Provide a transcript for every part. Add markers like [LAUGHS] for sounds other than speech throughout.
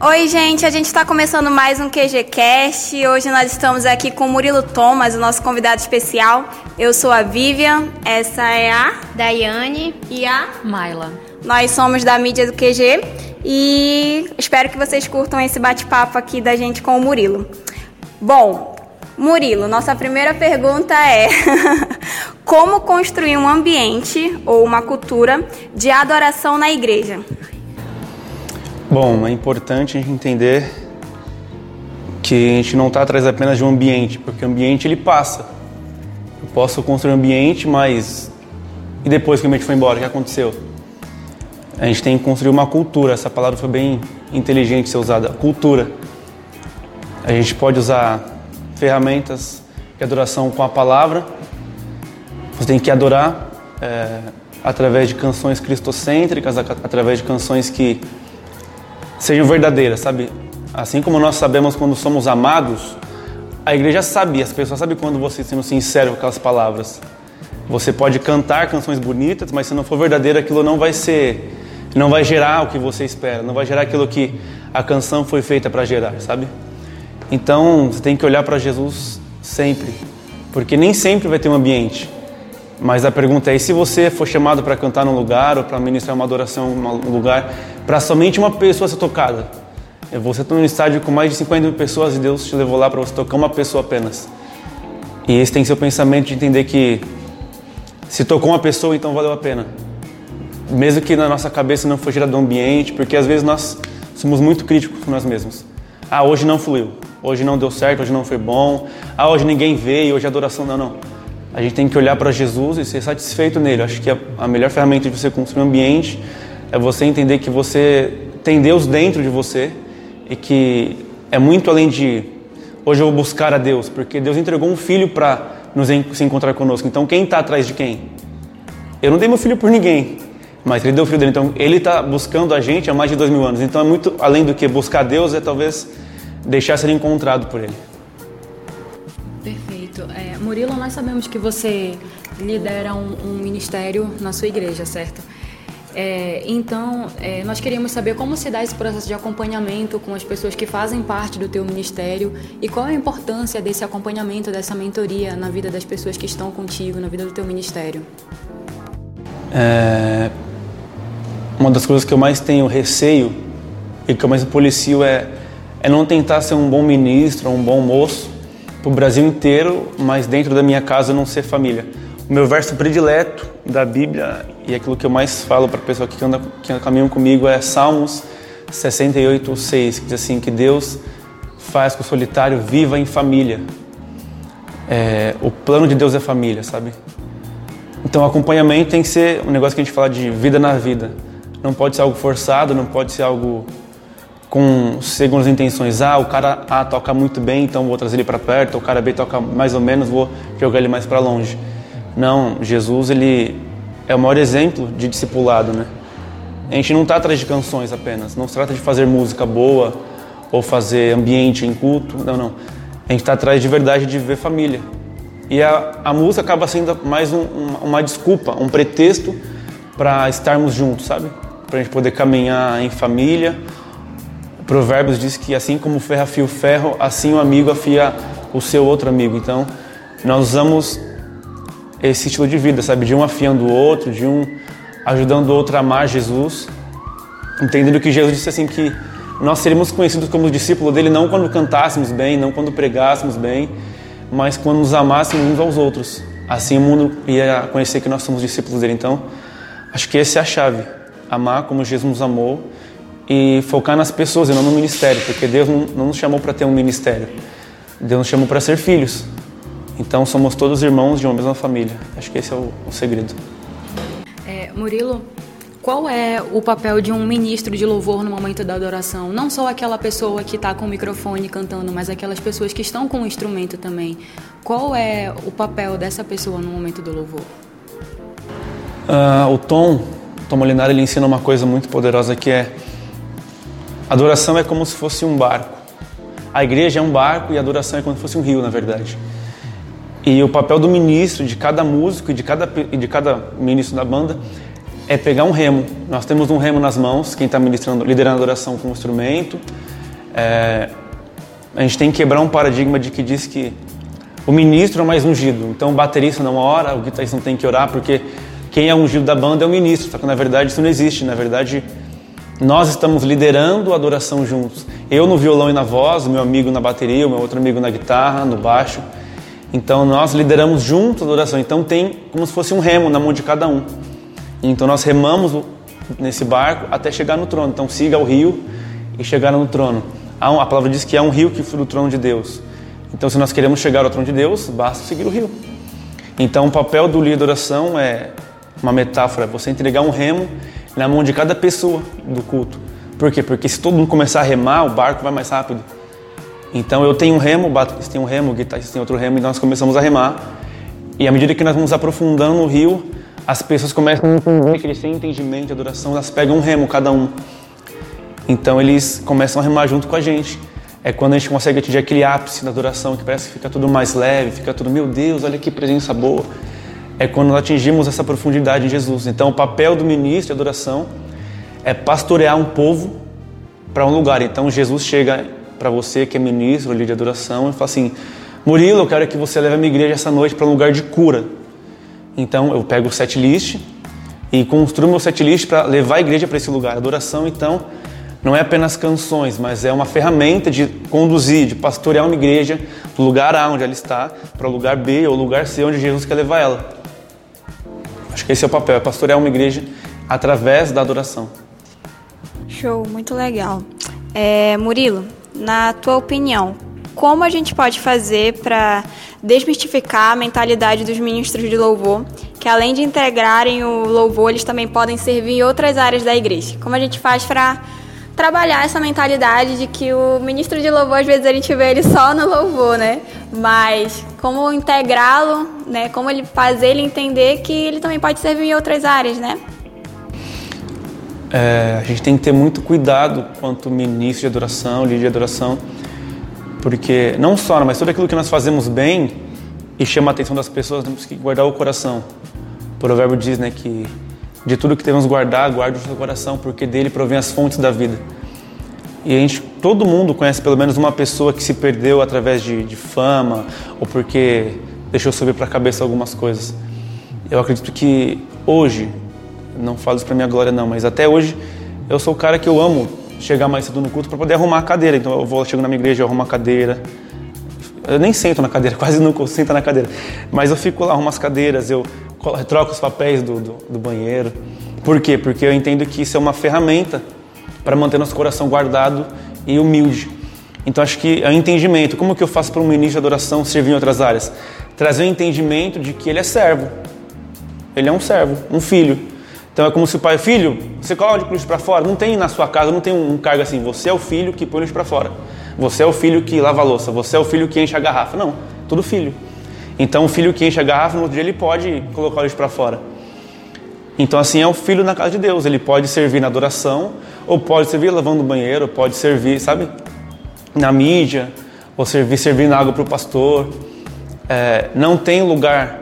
Oi, gente, a gente está começando mais um QGCast. Hoje nós estamos aqui com o Murilo Thomas, o nosso convidado especial. Eu sou a Vivian, essa é a Daiane e a Maila. Nós somos da mídia do QG e espero que vocês curtam esse bate-papo aqui da gente com o Murilo. Bom, Murilo, nossa primeira pergunta é: [LAUGHS] como construir um ambiente ou uma cultura de adoração na igreja? Bom, é importante a gente entender que a gente não está atrás apenas de um ambiente, porque o ambiente ele passa. Eu posso construir um ambiente, mas e depois que o ambiente foi embora, o que aconteceu? A gente tem que construir uma cultura. Essa palavra foi bem inteligente ser usada. Cultura. A gente pode usar ferramentas de adoração com a palavra. Você tem que adorar é, através de canções cristocêntricas, através de canções que sejam verdadeiras, sabe? Assim como nós sabemos quando somos amados, a igreja sabe, as pessoas sabem quando você sendo sincero com aquelas palavras. Você pode cantar canções bonitas, mas se não for verdadeiro, aquilo não vai ser, não vai gerar o que você espera, não vai gerar aquilo que a canção foi feita para gerar, sabe? Então, você tem que olhar para Jesus sempre, porque nem sempre vai ter um ambiente. Mas a pergunta é: e se você for chamado para cantar num lugar ou para ministrar uma adoração em um lugar, para somente uma pessoa ser tocada. Você está num estádio com mais de 50 mil pessoas e Deus te levou lá para você tocar uma pessoa apenas. E esse tem que ser o pensamento de entender que se tocou uma pessoa, então valeu a pena. Mesmo que na nossa cabeça não gerado do ambiente, porque às vezes nós somos muito críticos com nós mesmos. Ah, hoje não fluiu, hoje não deu certo, hoje não foi bom, ah, hoje ninguém veio, hoje a adoração não, não. A gente tem que olhar para Jesus e ser satisfeito nele. Acho que a melhor ferramenta de você construir um ambiente é você entender que você tem Deus dentro de você e que é muito além de hoje eu vou buscar a Deus, porque Deus entregou um filho para nos se encontrar conosco. Então quem está atrás de quem? Eu não dei meu filho por ninguém, mas ele deu o filho dele. Então ele está buscando a gente há mais de dois mil anos. Então é muito além do que buscar Deus, é talvez deixar ser encontrado por Ele. Perfeito. É, Murilo, nós sabemos que você lidera um, um ministério na sua igreja, certo? É, então, é, nós queríamos saber como se dá esse processo de acompanhamento com as pessoas que fazem parte do teu ministério e qual a importância desse acompanhamento, dessa mentoria na vida das pessoas que estão contigo, na vida do teu ministério. É, uma das coisas que eu mais tenho receio e que eu mais policio é, é não tentar ser um bom ministro, um bom moço para o Brasil inteiro, mas dentro da minha casa não ser família. O meu verso predileto da Bíblia e aquilo que eu mais falo para a pessoa que anda que caminham comigo é Salmos 68, 6, que diz assim: que Deus faz que o solitário viva em família. É, o plano de Deus é família, sabe? Então, acompanhamento tem que ser um negócio que a gente fala de vida na vida. Não pode ser algo forçado, não pode ser algo com segundas intenções. Ah, o cara A toca muito bem, então vou trazer ele para perto. O cara B toca mais ou menos, vou jogar ele mais para longe. Não, Jesus ele é o maior exemplo de discipulado, né? A gente não está atrás de canções apenas, não se trata de fazer música boa ou fazer ambiente em culto, não, não. A gente está atrás de verdade de viver família. E a, a música acaba sendo mais um, uma, uma desculpa, um pretexto para estarmos juntos, sabe? Para a gente poder caminhar em família. Provérbios diz que assim como o ferro afia o ferro, assim o amigo afia o seu outro amigo. Então, nós usamos esse estilo de vida, sabe? De um afiando o outro, de um ajudando o outro a amar Jesus, entendendo que Jesus disse assim que nós seríamos conhecidos como discípulos dele não quando cantássemos bem, não quando pregássemos bem, mas quando nos amássemos uns aos outros. Assim o mundo ia conhecer que nós somos discípulos dele. Então, acho que essa é a chave: amar como Jesus nos amou e focar nas pessoas e não no ministério, porque Deus não nos chamou para ter um ministério. Deus nos chamou para ser filhos. Então somos todos irmãos de uma mesma família. Acho que esse é o, o segredo. É, Murilo, qual é o papel de um ministro de louvor no momento da adoração? Não só aquela pessoa que está com o microfone cantando, mas aquelas pessoas que estão com o instrumento também. Qual é o papel dessa pessoa no momento do louvor? Uh, o Tom, o Tom Molinari, ele ensina uma coisa muito poderosa que é adoração é como se fosse um barco. A igreja é um barco e a adoração é como se fosse um rio, na verdade. E o papel do ministro, de cada músico e de cada, de cada ministro da banda, é pegar um remo. Nós temos um remo nas mãos, quem está ministrando, liderando a adoração com o instrumento. É, a gente tem que quebrar um paradigma de que diz que o ministro é mais ungido. Então o baterista não ora, o guitarrista não tem que orar, porque quem é ungido da banda é o ministro. Só que na verdade isso não existe. Na verdade, nós estamos liderando a adoração juntos. Eu no violão e na voz, o meu amigo na bateria, o meu outro amigo na guitarra, no baixo. Então nós lideramos juntos a adoração. Então tem como se fosse um remo na mão de cada um. Então nós remamos nesse barco até chegar no trono. Então siga o rio e chegar no trono. A palavra diz que há um rio que flui do trono de Deus. Então se nós queremos chegar ao trono de Deus, basta seguir o rio. Então o papel do líder de oração é uma metáfora, é você entregar um remo na mão de cada pessoa do culto. Por quê? Porque se todo mundo começar a remar, o barco vai mais rápido. Então eu tenho um remo, baterista tem um remo, o guitarrista tem outro remo, e nós começamos a remar. E à medida que nós vamos aprofundando no rio, as pessoas começam a entender que eles têm entendimento adoração, elas pegam um remo cada um. Então eles começam a remar junto com a gente. É quando a gente consegue atingir aquele ápice da adoração, que parece que fica tudo mais leve, fica tudo, meu Deus, olha que presença boa. É quando nós atingimos essa profundidade em Jesus. Então o papel do ministro de adoração é pastorear um povo para um lugar. Então Jesus chega para você que é ministro ali de adoração e fala assim: Murilo, eu quero que você leve a minha igreja essa noite para um lugar de cura. Então eu pego o set list e construo meu set list para levar a igreja para esse lugar. Adoração, então, não é apenas canções, mas é uma ferramenta de conduzir, de pastorear uma igreja do lugar A onde ela está para o lugar B ou lugar C onde Jesus quer levar ela. Acho que esse é o papel, é pastorear uma igreja através da adoração. Show, muito legal. É, Murilo, na tua opinião, como a gente pode fazer para desmistificar a mentalidade dos ministros de louvor, que além de integrarem o louvor, eles também podem servir em outras áreas da igreja. Como a gente faz para trabalhar essa mentalidade de que o ministro de louvor, às vezes a gente vê ele só no louvor, né? Mas como integrá-lo, né? Como ele fazer ele entender que ele também pode servir em outras áreas, né? É, a gente tem que ter muito cuidado quanto ministro de adoração, líder de adoração, porque não só, mas tudo aquilo que nós fazemos bem e chama a atenção das pessoas, temos que guardar o coração. O provérbio diz né, que de tudo que devemos guardar, guarde o seu coração, porque dele provém as fontes da vida. E a gente, todo mundo conhece pelo menos uma pessoa que se perdeu através de, de fama ou porque deixou subir para a cabeça algumas coisas. Eu acredito que hoje, não falo isso para minha glória não, mas até hoje eu sou o cara que eu amo chegar mais cedo no culto para poder arrumar a cadeira. Então eu vou, chego na minha igreja, eu arrumo a cadeira. Eu nem sento na cadeira, [LAUGHS] quase nunca sento na cadeira. Mas eu fico lá, arrumo as cadeiras, eu troco os papéis do, do, do banheiro. Por quê? Porque eu entendo que isso é uma ferramenta para manter nosso coração guardado e humilde. Então acho que é um entendimento. Como que eu faço para um ministro de adoração servir em outras áreas? Trazer o um entendimento de que ele é servo. Ele é um servo, um filho. Então é como se o pai, filho, você coloca o lixo para fora. Não tem na sua casa, não tem um cargo assim. Você é o filho que põe o lixo para fora. Você é o filho que lava a louça. Você é o filho que enche a garrafa. Não, tudo filho. Então o filho que enche a garrafa, no outro dia ele pode colocar o lixo para fora. Então assim é o filho na casa de Deus. Ele pode servir na adoração, ou pode servir lavando o banheiro, ou pode servir, sabe, na mídia, ou servir servindo água para o pastor. É, não tem lugar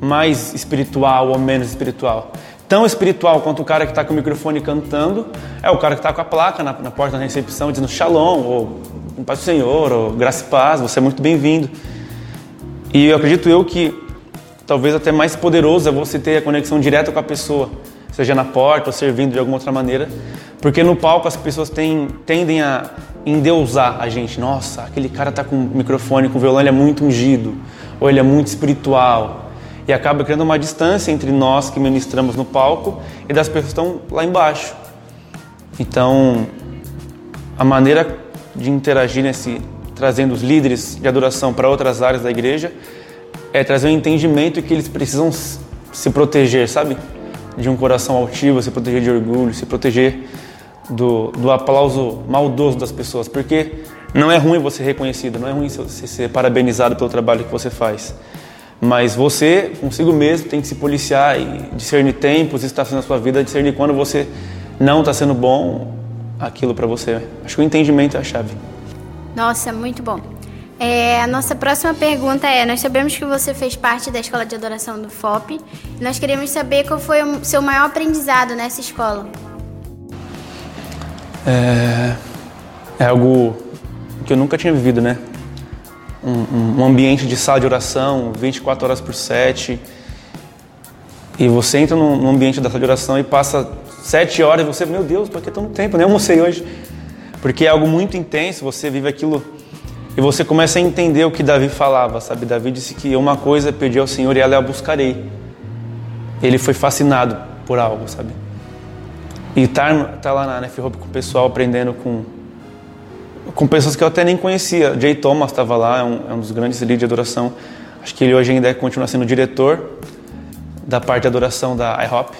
mais espiritual ou menos espiritual tão espiritual quanto o cara que está com o microfone cantando é o cara que está com a placa na, na, porta da recepção dizendo Shalom, ou Paz do Senhor, ou Graça e Paz, você é muito bem-vindo. E eu acredito eu que talvez até mais poderoso é você ter a conexão direta com a pessoa, seja na porta ou servindo de alguma outra maneira, porque no palco as pessoas têm, tendem a endeusar a gente. Nossa, aquele cara está com o microfone, com o violão, ele é muito ungido, ou ele é muito espiritual e acaba criando uma distância entre nós que ministramos no palco e das pessoas que estão lá embaixo. Então, a maneira de interagir nesse trazendo os líderes de adoração para outras áreas da igreja é trazer um entendimento que eles precisam se proteger, sabe? De um coração altivo, se proteger de orgulho, se proteger do, do aplauso maldoso das pessoas, porque não é ruim você ser reconhecido, não é ruim você ser parabenizado pelo trabalho que você faz. Mas você, consigo mesmo, tem que se policiar e discernir tempos, estações na sua vida, discernir quando você não está sendo bom aquilo para você. Acho que o entendimento é a chave. Nossa, muito bom. É, a nossa próxima pergunta é: Nós sabemos que você fez parte da escola de adoração do FOP. E nós queremos saber qual foi o seu maior aprendizado nessa escola. É, é algo que eu nunca tinha vivido, né? Um, um, ambiente de sala de oração, 24 horas por 7. E você entra num ambiente da sala de oração e passa 7 horas e você, meu Deus, por que tanto tempo? Nem almocei hoje. Porque é algo muito intenso, você vive aquilo e você começa a entender o que Davi falava, sabe? Davi disse que uma coisa pedi ao Senhor e ela eu buscarei. Ele foi fascinado por algo, sabe? E estar tá, lá na Nef com o pessoal aprendendo com com pessoas que eu até nem conhecia. Jay Thomas estava lá, é um, é um, dos grandes líderes de adoração. Acho que ele hoje ainda continua sendo diretor da parte de adoração da IHOP.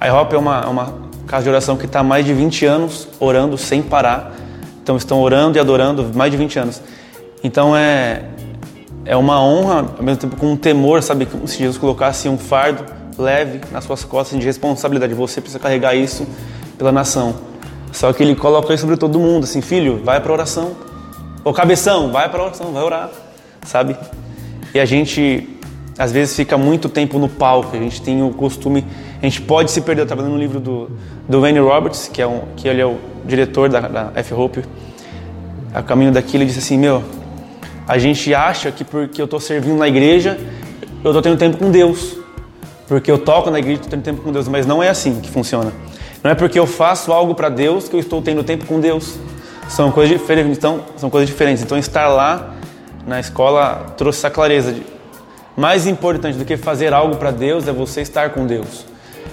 A IHOP é uma, é uma casa de oração que está mais de 20 anos orando sem parar então estão orando e adorando mais de 20 anos. Então é é uma honra, ao mesmo tempo com um temor, sabe, como se Jesus colocasse um fardo leve nas suas costas de responsabilidade. Você precisa carregar isso pela nação. Só que ele coloca isso sobre todo mundo, assim, filho, vai para oração. Ô cabeção, vai para oração, vai orar, sabe? E a gente às vezes fica muito tempo no palco, a gente tem o costume, a gente pode se perder. Eu estava lendo um livro do, do Wayne Roberts, que, é um, que ele é o diretor da, da F-Hope, a caminho daqui, ele disse assim: Meu, a gente acha que porque eu estou servindo na igreja, eu estou tendo tempo com Deus. Porque eu toco na igreja, estou tendo tempo com Deus. Mas não é assim que funciona. Não é porque eu faço algo para Deus que eu estou tendo tempo com Deus. São coisas diferentes. Então, são coisas diferentes. Então, estar lá na escola trouxe essa clareza. De, mais importante do que fazer algo para Deus é você estar com Deus.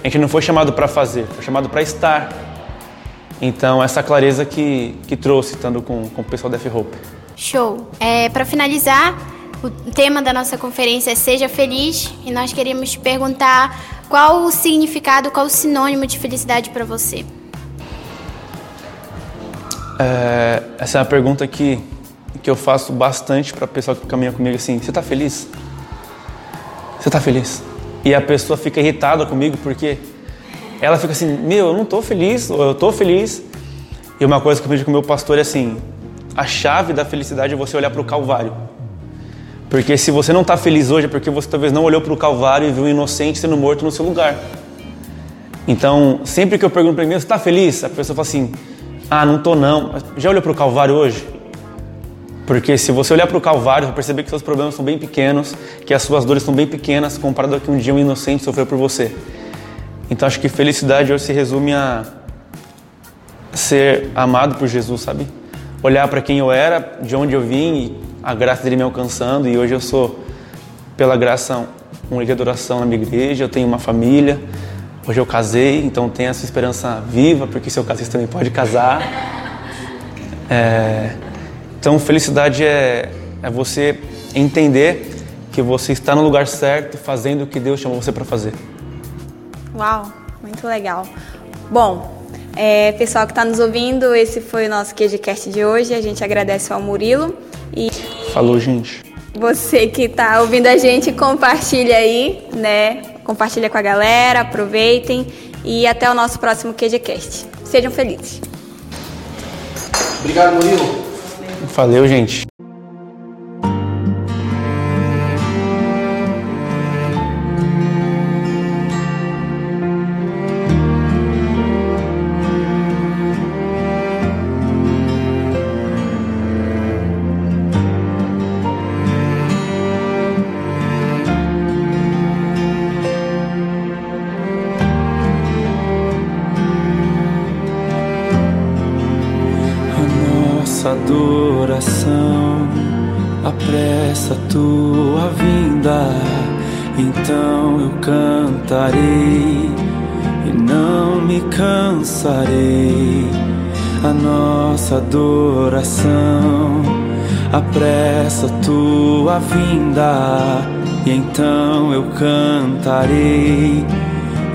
A gente não foi chamado para fazer, foi chamado para estar. Então, essa clareza que, que trouxe, estando com, com o pessoal da F-Hope. Show. É, para finalizar, o tema da nossa conferência é Seja Feliz e nós queríamos te perguntar qual o significado, qual o sinônimo de felicidade para você. É, essa é uma pergunta que, que eu faço bastante para o pessoal que caminha comigo assim: Você está feliz? Você está feliz? E a pessoa fica irritada comigo porque ela fica assim, meu, eu não estou feliz, ou eu estou feliz. E uma coisa que eu aprendi com o meu pastor é assim, a chave da felicidade é você olhar para o Calvário. Porque se você não está feliz hoje é porque você talvez não olhou para o Calvário e viu um inocente sendo morto no seu lugar. Então, sempre que eu pergunto para mim, você está feliz? A pessoa fala assim, ah, não estou não. Já olhou para o Calvário hoje? Porque se você olhar para o Calvário, vai perceber que seus problemas são bem pequenos, que as suas dores são bem pequenas comparado ao que um dia um inocente sofreu por você. Então acho que felicidade hoje se resume a ser amado por Jesus, sabe? Olhar para quem eu era, de onde eu vim e a graça dele me alcançando e hoje eu sou, pela graça, um líder de adoração na minha igreja, eu tenho uma família, hoje eu casei, então tenho essa esperança viva, porque se eu casei você também pode casar. É, então felicidade é, é você entender que você está no lugar certo, fazendo o que Deus chamou você para fazer. Uau, muito legal. Bom, é, pessoal que está nos ouvindo, esse foi o nosso QGCast de hoje. A gente agradece ao Murilo. E Falou, gente. Você que está ouvindo a gente, compartilha aí, né? Compartilha com a galera, aproveitem e até o nosso próximo QGCast. Sejam felizes. Obrigado, Murilo. Valeu, gente. Adoração, apressa tua vinda, e então eu cantarei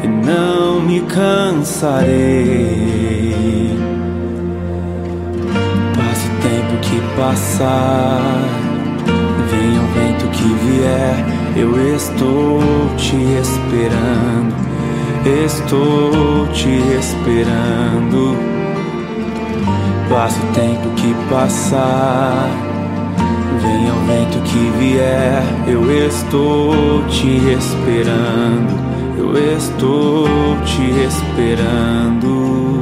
e não me cansarei. que passar, venha o vento que vier, eu estou te esperando, estou te esperando. Passa o tempo que passar, Venha o vento que vier, eu estou te esperando. Eu estou te esperando.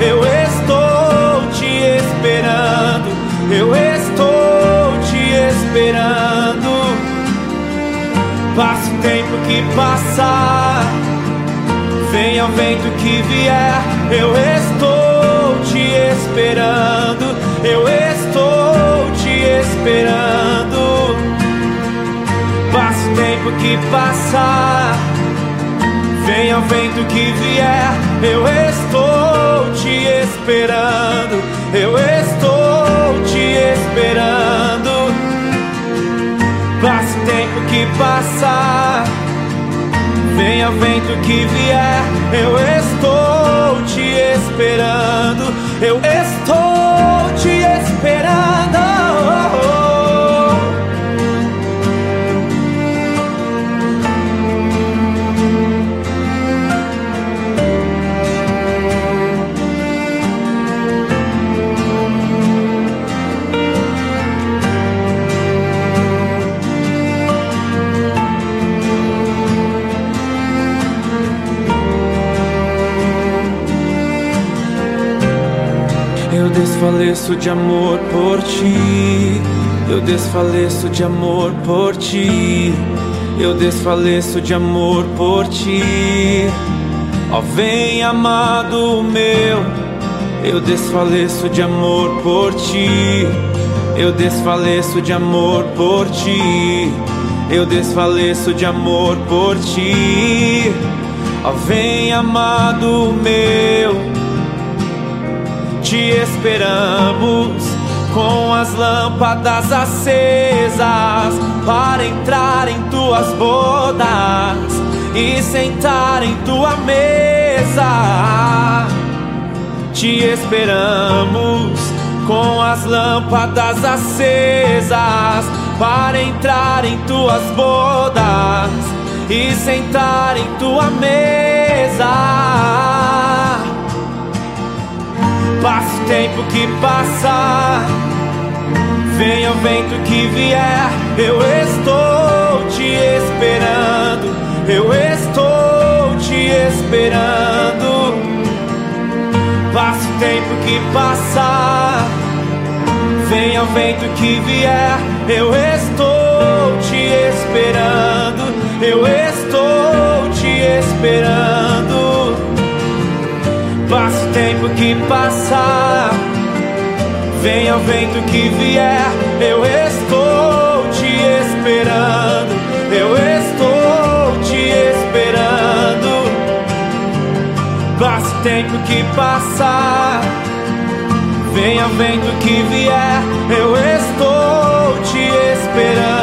Eu estou te esperando. Eu estou te esperando. Passa o tempo que passar, venha o vento que vier, eu estou te esperando. Eu estou te esperando. Passa o tempo que passar. Venha vento que vier, eu estou te esperando, eu estou te esperando. Passe o tempo que passar, venha vento que vier, eu estou te esperando, eu estou desfaleço de amor por ti. Eu desfaleço de amor por ti. Eu desfaleço de amor por ti. Ó, vem amado meu. Eu desfaleço de amor por ti. Eu desfaleço de amor por ti. Eu desfaleço de amor por ti. Ó, vem amado meu te esperamos com as lâmpadas acesas para entrar em tuas bodas e sentar em tua mesa. Te esperamos com as lâmpadas acesas para entrar em tuas bodas e sentar em tua mesa. Passa o tempo que passa, venha o vento que vier, eu estou te esperando, eu estou te esperando. Passa o tempo que passa, venha o vento que vier, eu estou venha o vento que vier, eu estou te esperando, eu estou te esperando. Passa o tempo que passar, venha o vento que vier, eu estou te esperando.